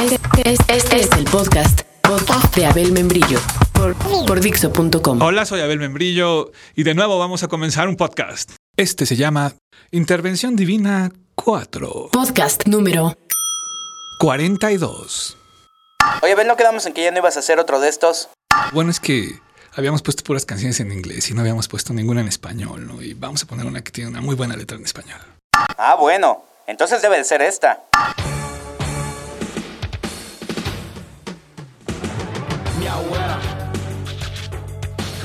Este, este es el podcast, podcast de Abel Membrillo por, por Dixo.com. Hola, soy Abel Membrillo y de nuevo vamos a comenzar un podcast. Este se llama Intervención Divina 4. Podcast número 42. Oye, Abel, ¿no quedamos en que ya no ibas a hacer otro de estos? Bueno, es que habíamos puesto puras canciones en inglés y no habíamos puesto ninguna en español, ¿no? Y vamos a poner una que tiene una muy buena letra en español. Ah, bueno. Entonces debe de ser esta.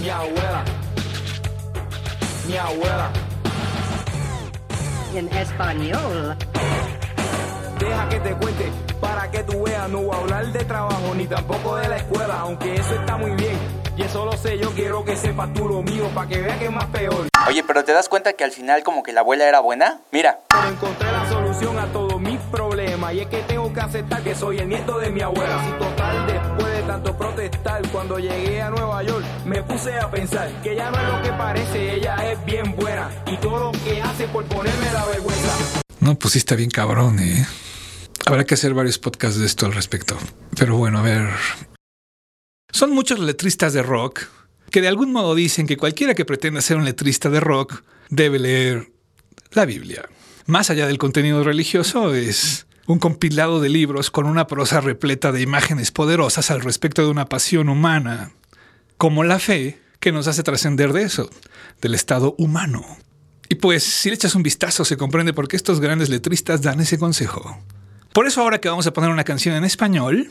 Mi abuela. Mi abuela. en español. Deja que te cuente para que tú veas. No voy a hablar de trabajo ni tampoco de la escuela, aunque eso está muy bien. Y eso lo sé, yo quiero que sepas tú lo mío para que veas que es más peor. Oye, pero ¿te das cuenta que al final como que la abuela era buena? Mira. Pero encontré la solución a todos mis problemas y es que tengo que aceptar que soy el nieto de mi abuela. Si total después de tanto protestar, cuando llegué a Nueva York me puse a pensar que ella no es lo que parece, ella es bien buena y todo lo que hace por ponerme la vergüenza. No, pues sí está bien cabrón, ¿eh? Habrá que hacer varios podcasts de esto al respecto. Pero bueno, a ver. Son muchos letristas de rock que de algún modo dicen que cualquiera que pretenda ser un letrista de rock debe leer la Biblia. Más allá del contenido religioso, es un compilado de libros con una prosa repleta de imágenes poderosas al respecto de una pasión humana, como la fe, que nos hace trascender de eso, del estado humano. Y pues, si le echas un vistazo, se comprende por qué estos grandes letristas dan ese consejo. Por eso ahora que vamos a poner una canción en español,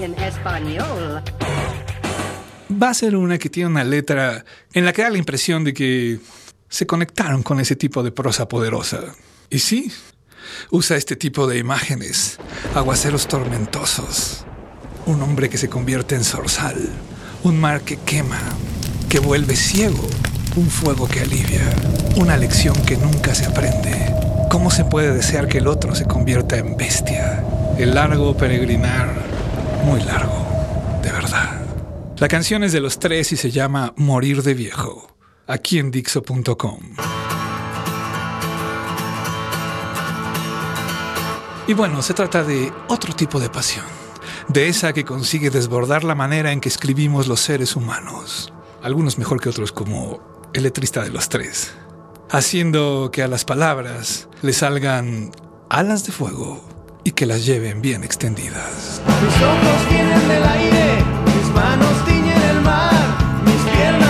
En español. va a ser una que tiene una letra en la que da la impresión de que se conectaron con ese tipo de prosa poderosa. Y sí, usa este tipo de imágenes, aguaceros tormentosos, un hombre que se convierte en zorzal, un mar que quema, que vuelve ciego, un fuego que alivia, una lección que nunca se aprende. ¿Cómo se puede desear que el otro se convierta en bestia? El largo peregrinar, muy largo, de verdad. La canción es de los tres y se llama Morir de Viejo, aquí en Dixo.com. Y bueno, se trata de otro tipo de pasión, de esa que consigue desbordar la manera en que escribimos los seres humanos, algunos mejor que otros como el letrista de los tres, haciendo que a las palabras le salgan alas de fuego y que las lleven bien extendidas. Mis ojos vienen del aire, mis manos tiñen el mar, mis piernas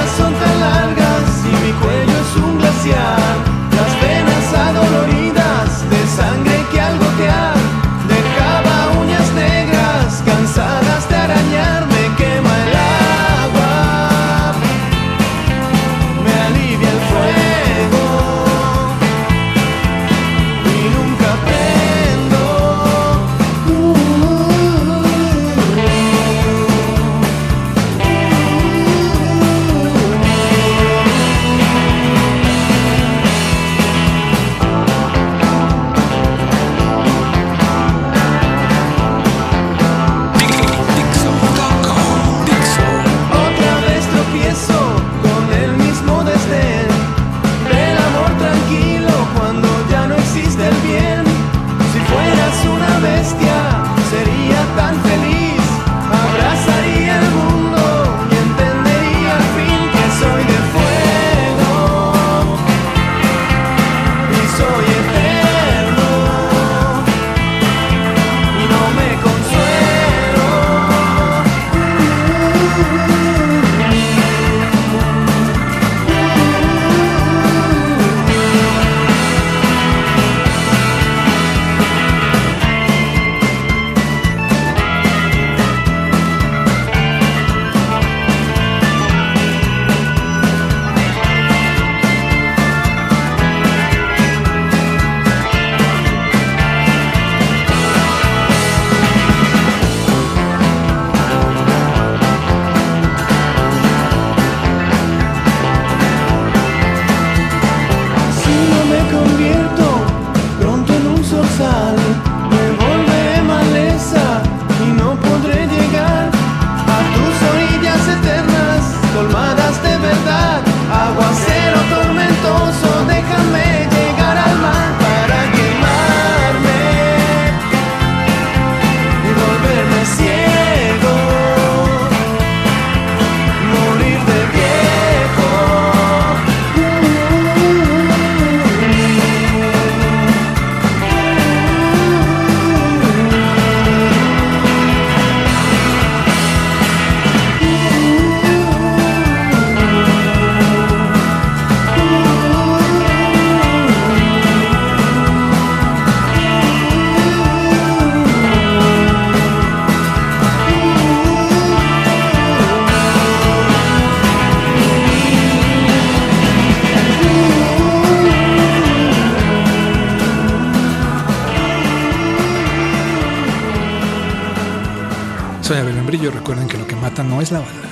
Soy Abel Membrillo. Recuerden que lo que mata no es la bala,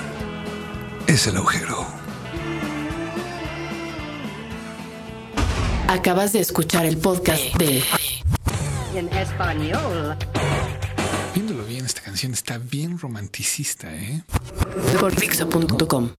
es el agujero. Acabas de escuchar el podcast de En español. Viéndolo bien, esta canción está bien romanticista, ¿eh? por.